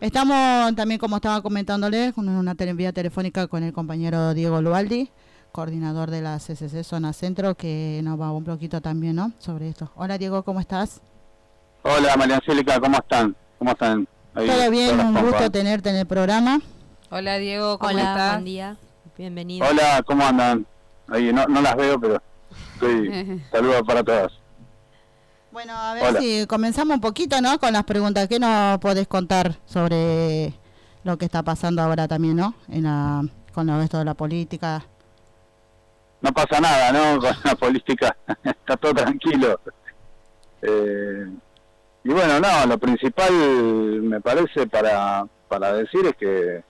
Estamos también, como estaba comentándole, con una vía telefónica con el compañero Diego Lualdi, coordinador de la CCC Zona Centro, que nos va un poquito también ¿no? sobre esto. Hola Diego, ¿cómo estás? Hola María Angélica, ¿cómo están? ¿Cómo están? Todo bien, un gusto tenerte en el programa. Hola Diego, ¿cómo Hola, estás? buen día, bienvenido. Hola, ¿cómo andan? Ahí no, no las veo, pero estoy... saludos para todas. Bueno, a ver si comenzamos un poquito, ¿no? Con las preguntas. ¿Qué nos podés contar sobre lo que está pasando ahora también, ¿no? En la, con lo resto de la política. No pasa nada, ¿no? Con la política está todo tranquilo. Eh, y bueno, no, lo principal me parece para, para decir es que,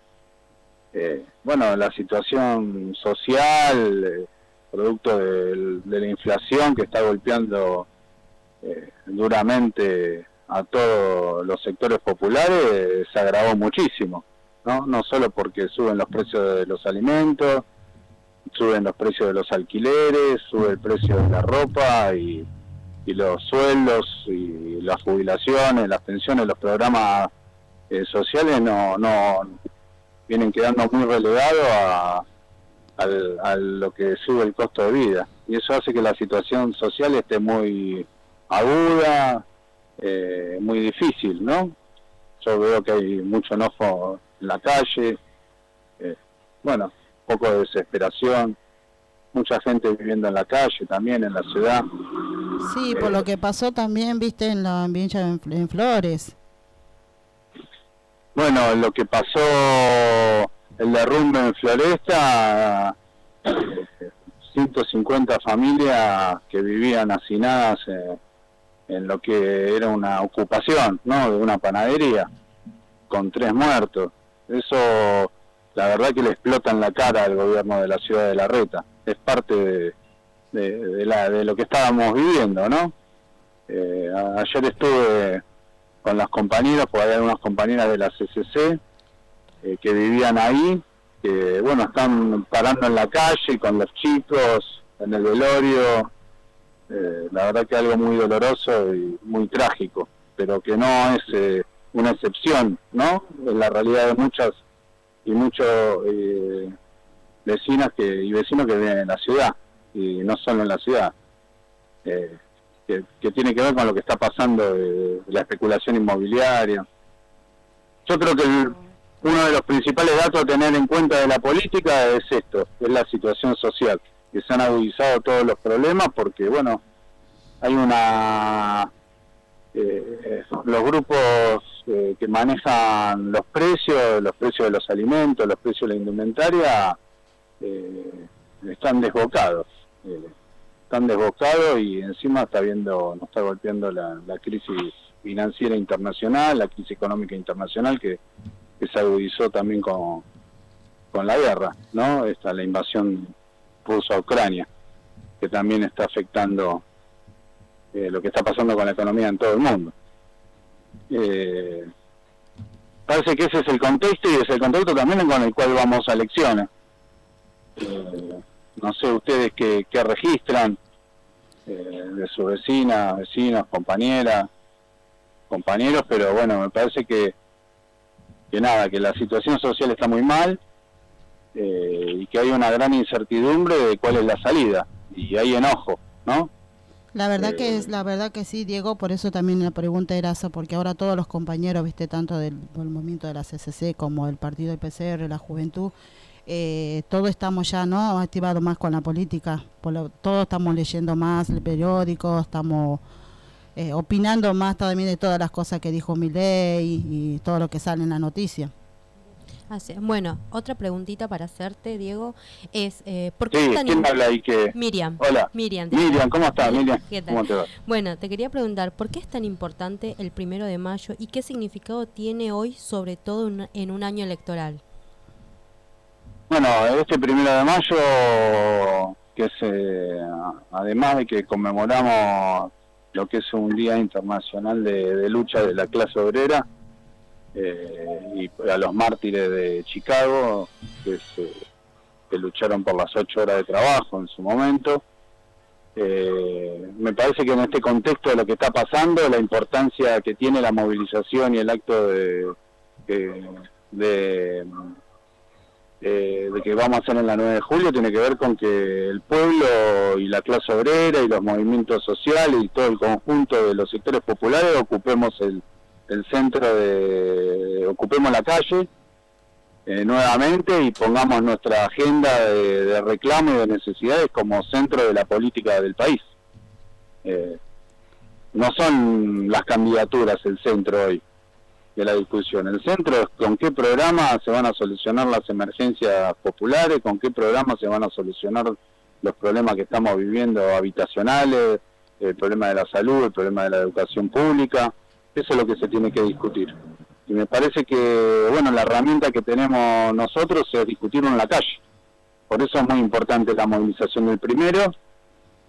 eh, bueno, la situación social, eh, producto de la inflación que está golpeando eh, duramente a todos los sectores populares se agravó muchísimo, ¿no? No solo porque suben los precios de los alimentos, suben los precios de los alquileres, sube el precio de la ropa y, los sueldos y las jubilaciones, las pensiones, los programas eh, sociales no, no vienen quedando muy relegados a, a lo que sube el costo de vida. Y eso hace que la situación social esté muy aguda, eh, muy difícil, ¿no? Yo veo que hay mucho enojo en la calle, eh, bueno, poco de desesperación, mucha gente viviendo en la calle también, en la ciudad. Sí, por lo eh, que pasó también, viste, en la Vincha en, Flores. Bueno, lo que pasó, el derrumbe en Floresta, 150 familias que vivían hacinadas en lo que era una ocupación, ¿no? De una panadería, con tres muertos. Eso, la verdad que le explota en la cara al gobierno de la ciudad de La Reta. Es parte de, la, de lo que estábamos viviendo, ¿no? Eh, ayer estuve con las compañeras, porque hay algunas compañeras de la CCC eh, que vivían ahí, que, bueno, están parando en la calle con los chicos, en el velorio, eh, la verdad que algo muy doloroso y muy trágico, pero que no es eh, una excepción, ¿no? Es la realidad de muchas y muchos eh, vecinas que, y vecinos que viven en la ciudad, y no solo en la ciudad, que, tiene que ver con lo que está pasando de, la especulación inmobiliaria. Yo creo que uno de los principales datos a tener en cuenta de la política es esto, es la situación social que se han agudizado todos los problemas porque, bueno, hay una... Eh, los grupos eh, que manejan los precios, los precios de los alimentos, los precios de la indumentaria, eh, están desbocados. están desbocados y encima está viendo, nos está golpeando la, crisis financiera internacional, la crisis económica internacional que, que se agudizó también con, con la guerra, ¿no? Esta, la invasión ruso a Ucrania, que también está afectando eh, lo que está pasando con la economía en todo el mundo. Eh, parece que ese es el contexto y es el contexto también con el cual vamos a elecciones. Eh, no sé ustedes qué, registran de sus vecinas, vecinos, compañeras, compañeros, pero bueno, me parece que, que nada, que la situación social está muy mal, eh, y que hay una gran incertidumbre de cuál es la salida y hay enojo, ¿no? La verdad que es, la verdad que sí, Diego, por eso también la pregunta era esa, porque ahora todos los compañeros, viste, tanto del, movimiento de la CCC como del partido del PCR, la juventud, eh, todos estamos ya, ¿no? Activados más con la política, por lo, todos estamos leyendo más el periódico, estamos eh, opinando más también de todas las cosas que dijo Milei y, y todo lo que sale en la noticia. Bueno, otra preguntita para hacerte, Diego, es eh, ¿por qué ¿quién habla ahí que... Miriam. Hola. Miriam. Miriam, ¿cómo estás, Miriam? ¿Cómo te va? Bueno, te quería preguntar, ¿por qué es tan importante el primero de mayo y qué significado tiene hoy, sobre todo en un año electoral? Bueno, este primero de mayo, que es, eh, además de que conmemoramos lo que es un Día Internacional de Lucha de la Clase Obrera, eh, y a los mártires de Chicago, que, que lucharon por las ocho horas de trabajo en su momento. Eh, me parece que en este contexto de lo que está pasando, la importancia que tiene la movilización y el acto de, que, de, eh, de que vamos a hacer en la 9 de julio tiene que ver con que el pueblo y la clase obrera y los movimientos sociales y todo el conjunto de los sectores populares ocupemos el, el centro de, ocupemos la calle eh, nuevamente y pongamos nuestra agenda de, reclamo y de necesidades como centro de la política del país. Eh, no son las candidaturas el centro hoy de la discusión. El centro es con qué programa se van a solucionar las emergencias populares, con qué programa se van a solucionar los problemas que estamos viviendo habitacionales, el problema de la salud, el problema de la educación pública. Eso es lo que se tiene que discutir. Y me parece que, bueno, la herramienta que tenemos nosotros es discutirlo en la calle. Por eso es muy importante la movilización del primero.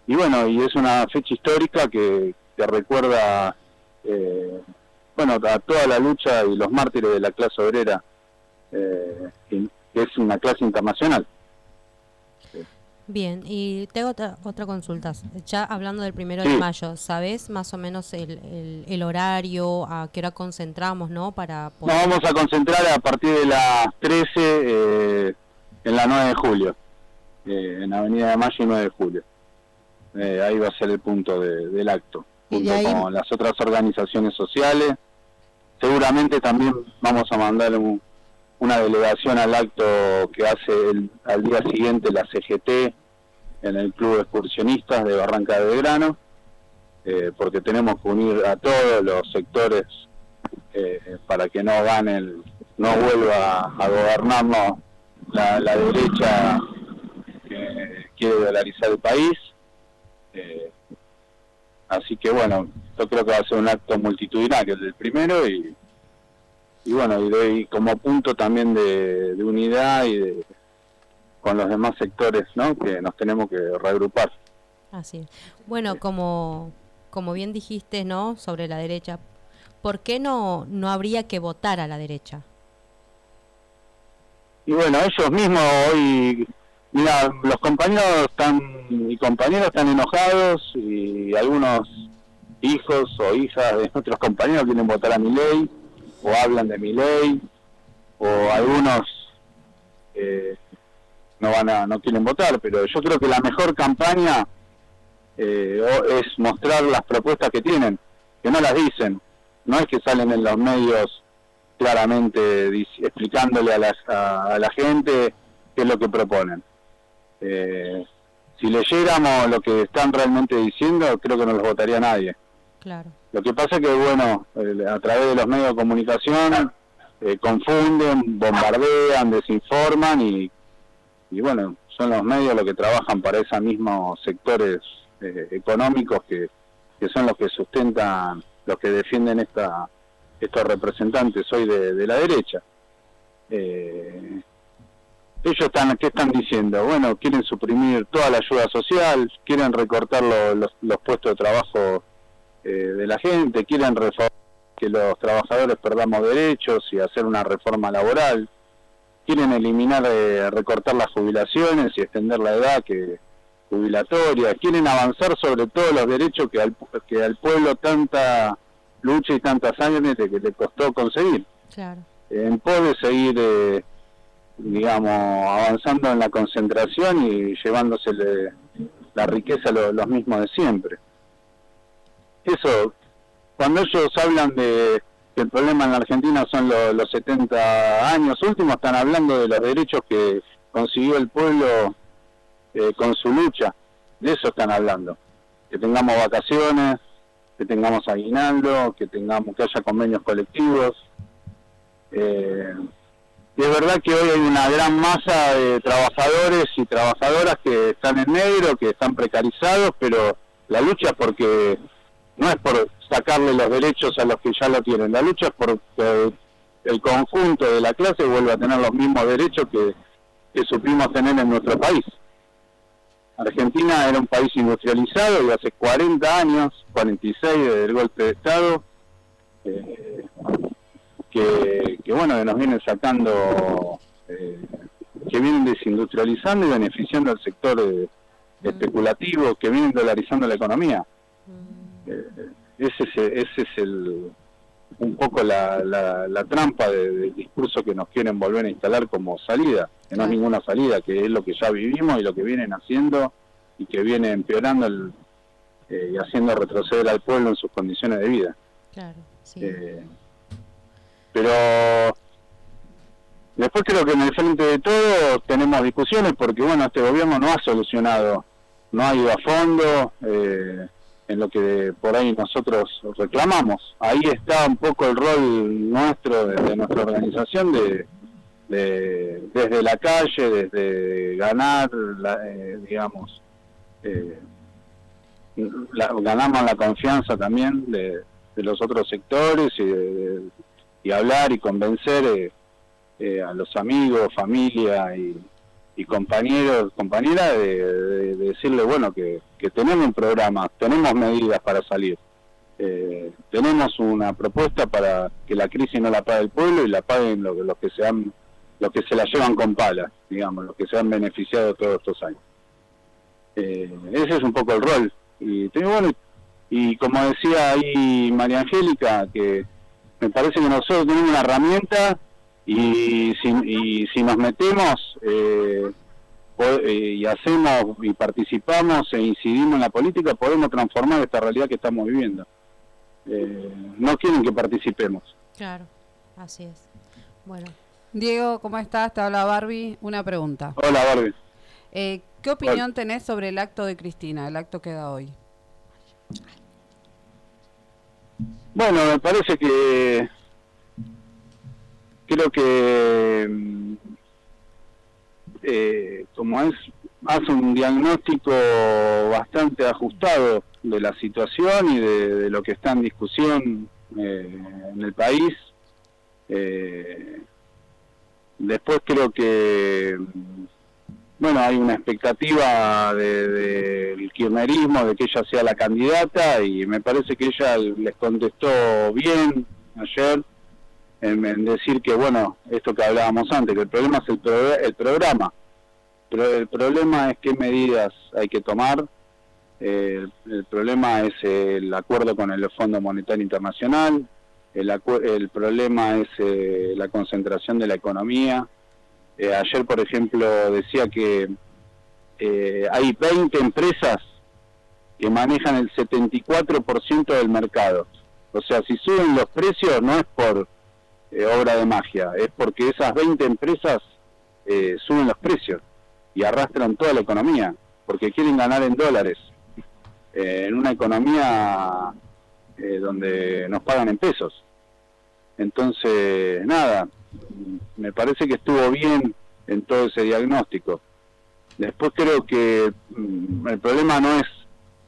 Y bueno, y es una fecha histórica que, recuerda eh, bueno, a toda la lucha y los mártires de la clase obrera, eh, que es una clase internacional. Bien, y tengo otra, otra consulta. Ya hablando del primero de mayo, ¿sabes más o menos el, el, horario, a qué hora concentramos, no? Para Nos vamos a concentrar a partir de las 13 eh, en la 9 de julio, eh, en Avenida de Mayo y 9 de julio. ahí va a ser el punto del acto, junto con las otras organizaciones sociales seguramente también vamos a mandar una delegación al acto que hace el, al día siguiente la CGT en el Club de Excursionistas de Barranca de Grano, eh, porque tenemos que unir a todos los sectores eh, para que no ganen, no vuelva a gobernarnos la, derecha que quiere dolarizar el país. Eh, así que bueno, yo creo que va a ser un acto multitudinario el del primero y, y bueno, y, como punto también de, unidad y de, con los demás sectores ¿no? que nos tenemos que reagrupar. Así Bueno, como, como bien dijiste, ¿no? Sobre la derecha, ¿por qué no, no habría que votar a la derecha? Y bueno, ellos mismos hoy, mira, los compañeros están y compañeras están enojados y algunos hijos o hijas de nuestros compañeros quieren votar a mi ley o hablan de mi ley o algunos eh, no van a no quieren votar pero yo creo que la mejor campaña eh, es mostrar las propuestas que tienen que no las dicen. No es que salen en los medios claramente explicándole a, a, la gente qué es lo que proponen. Eh, si leyéramos lo que están realmente diciendo creo que no los votaría nadie. Claro. Lo que pasa es que, bueno, a través de los medios de comunicación eh, confunden, bombardean, desinforman y, y, bueno, son los medios los que trabajan para esos mismos sectores eh, económicos que, que son los que sustentan, los que defienden esta, estos representantes hoy de, la derecha. ellos están, ¿qué están diciendo? Bueno, quieren suprimir toda la ayuda social, quieren recortar los, los puestos de trabajo eh, de la gente, quieren que los trabajadores perdamos derechos y hacer una reforma laboral, quieren eliminar, eh, recortar las jubilaciones y extender la edad que jubilatoria, quieren avanzar sobre todos los derechos que al, que al pueblo tanta lucha y tantas años que le costó conseguir. En pos de seguir, eh, digamos, avanzando en la concentración y llevándose la riqueza a los mismos de siempre eso, cuando ellos hablan de el problema en la Argentina son los 70 años últimos, están hablando de los derechos que consiguió el pueblo eh, con su lucha, de eso están hablando, que tengamos vacaciones, que tengamos aguinaldo, que tengamos que haya convenios colectivos. Eh, es verdad que hoy hay una gran masa de trabajadores y trabajadoras que están en negro, que están precarizados, pero la lucha porque no es por sacarle los derechos a los que ya lo tienen, la lucha es por que el conjunto de la clase vuelva a tener los mismos derechos que, supimos tener en nuestro país. Argentina era un país industrializado y hace 40 años, 46 desde el golpe de Estado, eh, que, bueno, nos vienen sacando, eh, que vienen desindustrializando y beneficiando al sector eh, especulativo, que vienen dolarizando la economía ese es, ese es el, un poco la, la, trampa del discurso que nos quieren volver a instalar como salida, que no es ninguna salida, que es lo que ya vivimos y lo que vienen haciendo y que viene empeorando el, eh, y haciendo retroceder al pueblo en sus condiciones de vida. Claro, sí. Eh, pero después creo que en el frente de todo tenemos discusiones porque, bueno, este gobierno no ha solucionado, no ha ido a fondo. Eh, en lo que por ahí nosotros reclamamos. Ahí está un poco el rol nuestro, de, nuestra organización, de, desde la calle, desde ganar, eh, digamos, eh, ganamos la confianza también de, los otros sectores y, hablar y convencer eh, a los amigos, familia y, y compañeros, compañeras, de, decirle, bueno, que, tenemos un programa, tenemos medidas para salir. Eh, tenemos una propuesta para que la crisis no la pague el pueblo y la paguen los, los que se han, los que se la llevan con palas, digamos, los que se han beneficiado todos estos años. Eh, ese es un poco el rol. Y, bueno, y como decía ahí María Angélica, que me parece que nosotros tenemos una herramienta y si, y si nos metemos eh, eh, y hacemos y participamos e incidimos en la política, podemos transformar esta realidad que estamos viviendo. Eh, no quieren que participemos. Claro, así es. Bueno. Diego, ¿cómo estás? Te habla Barbie. Una pregunta. Hola, Barbie. ¿Qué opinión tenés sobre el acto de Cristina, el acto que da hoy? Bueno, me parece que creo que mm, eh, como es hace un diagnóstico bastante ajustado de la situación y de, lo que está en discusión eh, en el país. Eh, después creo que mm, bueno hay una expectativa del de, kirchnerismo de que ella sea la candidata y me parece que ella les contestó bien ayer en, decir que, bueno, esto que hablábamos antes, que el problema es el, el programa, pero el problema es qué medidas hay que tomar, eh, el problema es el acuerdo con el Fondo Monetario Internacional, el, el problema es eh, la concentración de la economía. Eh, ayer, por ejemplo, decía que hay 20 empresas que manejan el 74% del mercado. O sea, si suben los precios no es por eh, obra de magia, es porque esas 20 empresas eh, suben los precios y arrastran toda la economía, porque quieren ganar en dólares, eh, en una economía donde nos pagan en pesos. Entonces, nada, me parece que estuvo bien en todo ese diagnóstico. Después creo que mm, el problema no es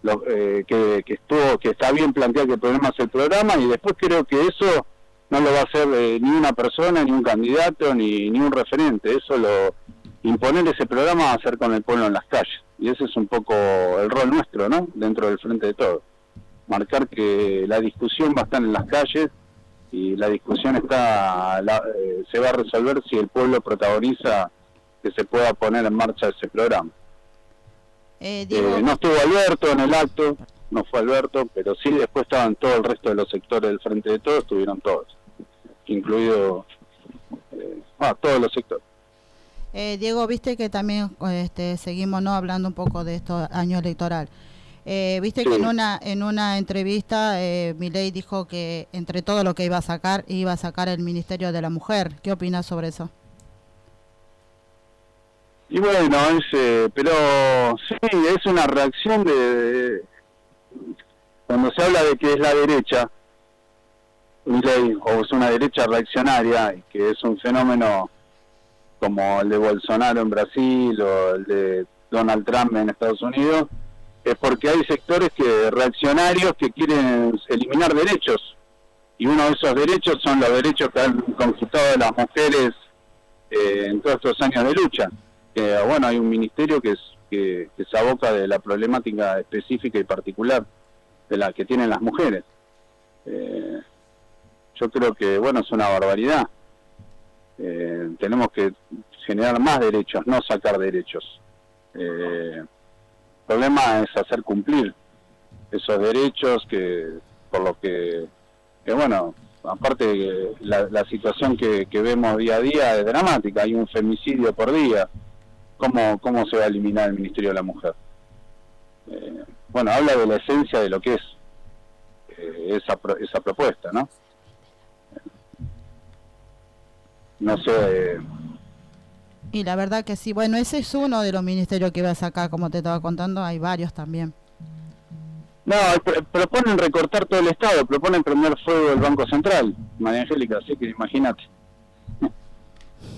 lo, que, que, estuvo que está bien planteado que el problema es el programa y después creo que eso no lo va a hacer eh, ni una persona, ni un candidato, ni, ni un referente. Eso lo imponer ese programa va a ser con el pueblo en las calles. Y ese es un poco el rol nuestro, ¿no? Dentro del frente de todo. Marcar que la discusión va a estar en las calles y la discusión está eh, se va a resolver si el pueblo protagoniza que se pueda poner en marcha ese programa. Eh, no estuvo Alberto en el acto, no fue Alberto, pero sí después estaban todo el resto de los sectores del frente de todo, estuvieron todos incluido eh, ah, todos los sectores. Eh, Diego, viste que también este, seguimos no hablando un poco de esto año electoral. Eh, viste que en una en una entrevista eh, Milei dijo que entre todo lo que iba a sacar iba a sacar el Ministerio de la Mujer. ¿Qué opinas sobre eso? Y bueno, es, pero sí, es una reacción de, cuando se habla de que es la derecha, o es una derecha reaccionaria, que es un fenómeno como el de Bolsonaro en Brasil o el de Donald Trump en Estados Unidos, es porque hay sectores que reaccionarios que quieren eliminar derechos. Y uno de esos derechos son los derechos que han conquistado las mujeres eh, en todos estos años de lucha. Que, bueno, hay un ministerio que, es, que, que se aboca de la problemática específica y particular de la que tienen las mujeres. Eh, yo creo que, bueno, es una barbaridad. Eh, tenemos que generar más derechos, no sacar derechos. Eh, el problema es hacer cumplir esos derechos que, por lo que, que bueno, aparte la, la situación que, vemos día a día es dramática, hay un femicidio por día. ¿Cómo, cómo se va a eliminar el Ministerio de la Mujer? Eh, bueno, habla de la esencia de lo que es eh, esa, esa propuesta, ¿no? No sé. Y la verdad que sí, bueno, ese es uno de los ministerios que va a sacar, como te estaba contando, hay varios también. No, proponen recortar todo el Estado, proponen prender fuego del Banco Central, María Angélica, así que imagínate.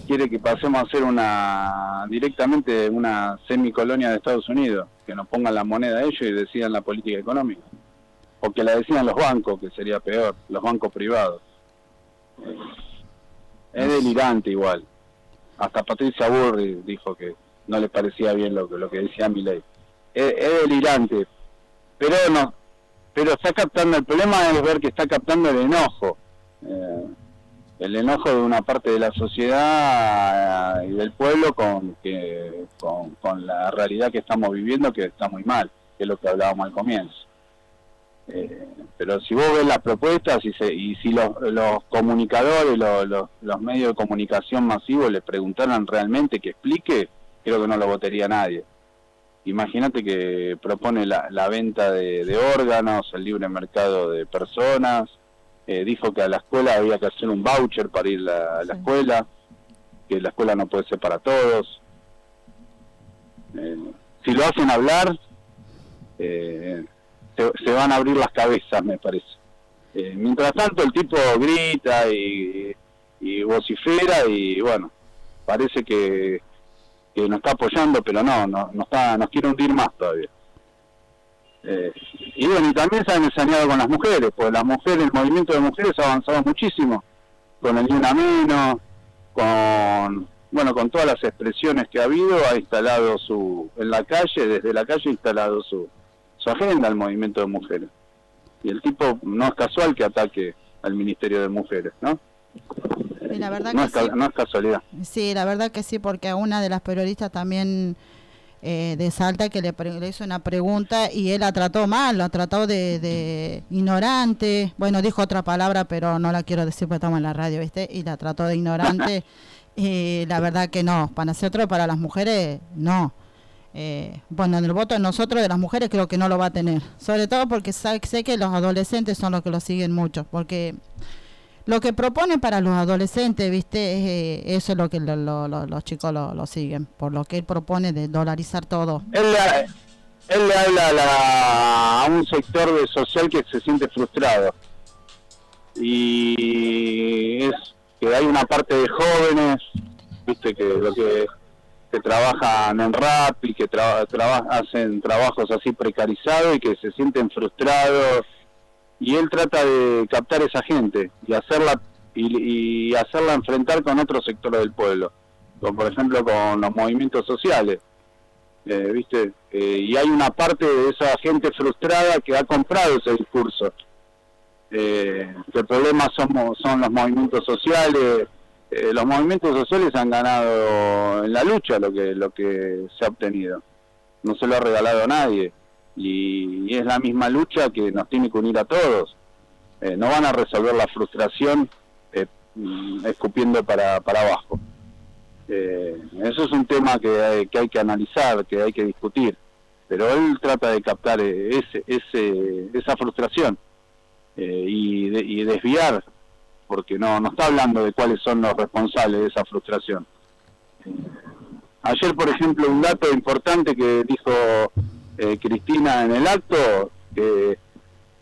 Quiere que pasemos a ser una directamente una semicolonia de Estados Unidos, que nos pongan la moneda ellos y decidan la política económica. O que la decidan los bancos, que sería peor, los bancos privados. Es delirante igual. Hasta Patricia Burri dijo que no le parecía bien lo, lo que decía mi ley. es delirante, pero no pero está captando el problema es ver que está captando el enojo eh, el enojo de una parte de la sociedad eh, y del pueblo con que con, la realidad que estamos viviendo que está muy mal que es lo que hablábamos al comienzo eh, pero si vos ves las propuestas y, y si los, los comunicadores los, los medios de comunicación masivos le preguntaran realmente que explique creo que no lo votaría nadie. Imagínate que propone la, venta de, órganos, el libre mercado de personas, eh, dijo que a la escuela había que hacer un voucher para ir a la escuela, que la escuela no puede ser para todos. Eh, si lo hacen hablar, eh, se, van a abrir las cabezas, me parece. mientras tanto, el tipo grita y, y vocifera y bueno, parece que que nos está apoyando, pero no, no, no está, nos quiere hundir más todavía. Eh, y bueno, y también se han ensañado con las mujeres, pues las mujeres, el movimiento de mujeres ha avanzado muchísimo, con el Ni Menos, con, bueno, con todas las expresiones que ha habido, ha instalado su, en la calle, desde la calle ha instalado su, su agenda el movimiento de mujeres. Y el tipo no es casual que ataque al Ministerio de Mujeres, ¿no? la verdad no, es, no es casualidad. Sí, la verdad que sí, porque a una de las periodistas también eh, de Salta que le, hizo una pregunta y él la trató mal, la trató de, ignorante. Bueno, dijo otra palabra, pero no la quiero decir porque estamos en la radio, ¿viste? Y la trató de ignorante. y la verdad que no, para nosotros, para las mujeres, no. Eh, bueno, en el voto de nosotros, de las mujeres, creo que no lo va a tener. Sobre todo porque sé que los adolescentes son los que lo siguen mucho. Porque lo que propone para los adolescentes, viste, eh, eso es lo que los chicos lo, siguen, por lo que él propone de dolarizar todo. Él él le habla a, un sector social que se siente frustrado y es que hay una parte de jóvenes, viste, que lo que, trabajan en rap y que hacen trabajos así precarizados y que se sienten frustrados y él trata de captar esa gente y hacerla y, hacerla enfrentar con otros sectores del pueblo, como por ejemplo con los movimientos sociales, eh, viste, eh, y hay una parte de esa gente frustrada que ha comprado ese discurso. Eh, el problema somos, son los movimientos sociales, eh, los movimientos sociales han ganado en la lucha lo que lo que se ha obtenido, no se lo ha regalado a nadie y, es la misma lucha que nos tiene que unir a todos. Eh, no van a resolver la frustración eh, mm, escupiendo para, para abajo. Eh, eso es un tema que hay, que hay que analizar, que hay que discutir, pero él trata de captar ese, ese, esa frustración y, y desviar, porque no, no está hablando de cuáles son los responsables de esa frustración. Ayer, por ejemplo, un dato importante que dijo eh, Cristina en el acto, que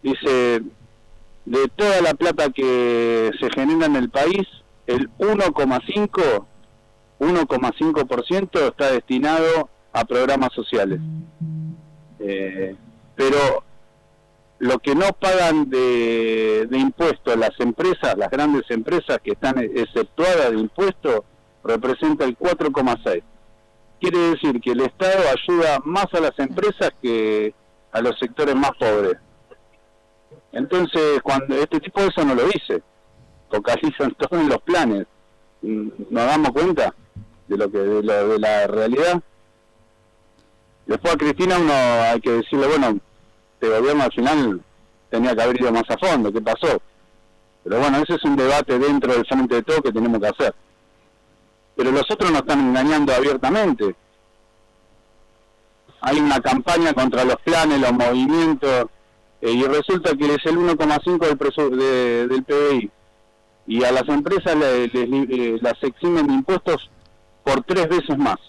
dice, de toda la plata que se genera en el país, el 1,5 1,5% está destinado a programas sociales. Eh, pero lo que no pagan de, impuestos las empresas, las grandes empresas que están exceptuadas de impuestos, representa el 4,6 quiere decir que el Estado ayuda más a las empresas que a los sectores más pobres. Entonces, cuando este tipo de eso no lo dice, focalizan todo en los planes. ¿Nos damos cuenta de lo que de, de la realidad? Después a Cristina uno hay que decirle, bueno, este gobierno al final tenía que haber ido más a fondo, ¿qué pasó? Pero bueno, ese es un debate dentro del frente de todo que tenemos que hacer. Pero los otros nos están engañando abiertamente. Hay una campaña contra los planes, los movimientos, eh, y resulta que es el 1,5 del, de, del PBI. Y a las empresas les, eh, las eximen de impuestos por tres veces más.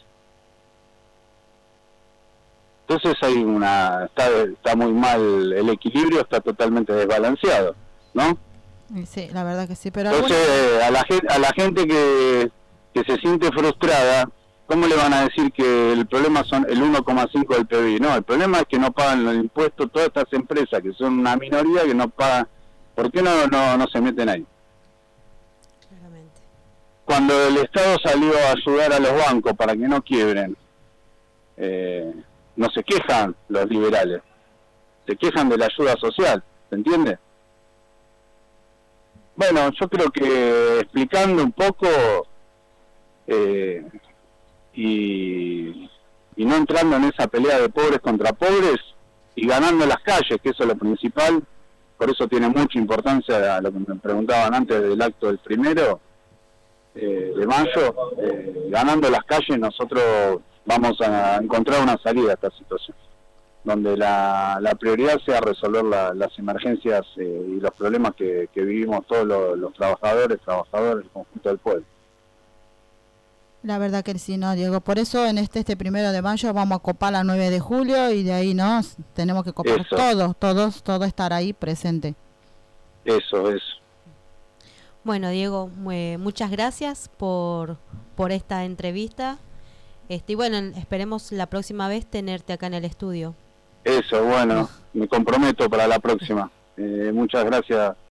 Entonces hay una está, está muy mal el equilibrio, está totalmente desbalanceado, ¿no? Sí, la verdad que sí, pero entonces a la gente a la gente que, que se siente frustrada, ¿cómo le van a decir que el problema son el 1,5 del PBI? No, el problema es que no pagan los impuestos todas estas empresas que son una minoría que no pagan. ¿Por qué no no, no se meten ahí? Claramente. Cuando el Estado salió a ayudar a los bancos para que no quiebren, eh, no se quejan los liberales, se quejan de la ayuda social, ¿se entiende? Bueno, yo creo que explicando un poco eh, y, no entrando en esa pelea de pobres contra pobres y ganando las calles, que eso es lo principal, por eso tiene mucha importancia lo que me preguntaban antes del acto del primero eh, de mayo, eh, ganando las calles nosotros vamos a encontrar una salida a esta situación, donde la, prioridad sea resolver las emergencias eh, y los problemas que, vivimos todos los, trabajadores, trabajadores, el conjunto del pueblo. La verdad que sí, no, Diego. Por eso en este este primero de mayo vamos a copar la 9 de julio y de ahí no tenemos que copar todos, todos, todo estar ahí presente. Eso, es. Bueno, Diego, muchas gracias por, por esta entrevista. Este, y bueno, esperemos la próxima vez tenerte acá en el estudio. Eso, bueno, me comprometo para la próxima. Eh, muchas gracias